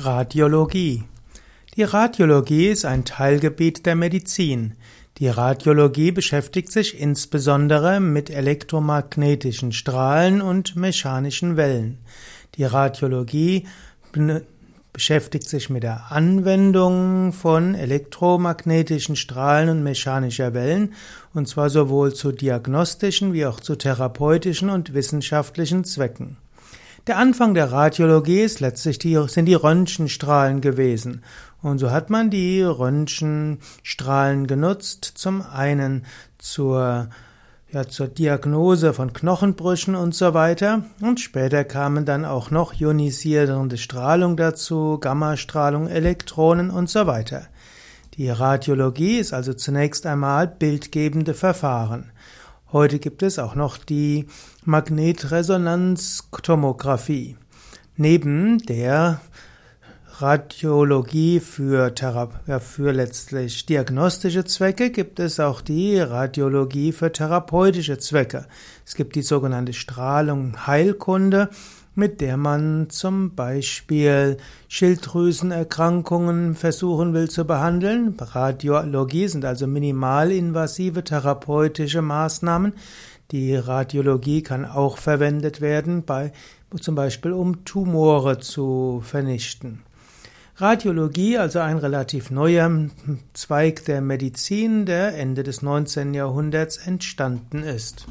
Radiologie. Die Radiologie ist ein Teilgebiet der Medizin. Die Radiologie beschäftigt sich insbesondere mit elektromagnetischen Strahlen und mechanischen Wellen. Die Radiologie beschäftigt sich mit der Anwendung von elektromagnetischen Strahlen und mechanischer Wellen, und zwar sowohl zu diagnostischen wie auch zu therapeutischen und wissenschaftlichen Zwecken. Der Anfang der Radiologie ist letztlich die, sind die Röntgenstrahlen gewesen. Und so hat man die Röntgenstrahlen genutzt, zum einen zur, ja, zur Diagnose von Knochenbrüchen und so weiter. Und später kamen dann auch noch ionisierende Strahlung dazu, Gammastrahlung, Elektronen und so weiter. Die Radiologie ist also zunächst einmal bildgebende Verfahren. Heute gibt es auch noch die Magnetresonanztomographie. Neben der Radiologie für, Thera für letztlich diagnostische Zwecke gibt es auch die Radiologie für therapeutische Zwecke. Es gibt die sogenannte Strahlung Heilkunde mit der man zum Beispiel Schilddrüsenerkrankungen versuchen will zu behandeln. Radiologie sind also minimalinvasive therapeutische Maßnahmen. Die Radiologie kann auch verwendet werden, bei, zum Beispiel um Tumore zu vernichten. Radiologie, also ein relativ neuer Zweig der Medizin, der Ende des 19. Jahrhunderts entstanden ist.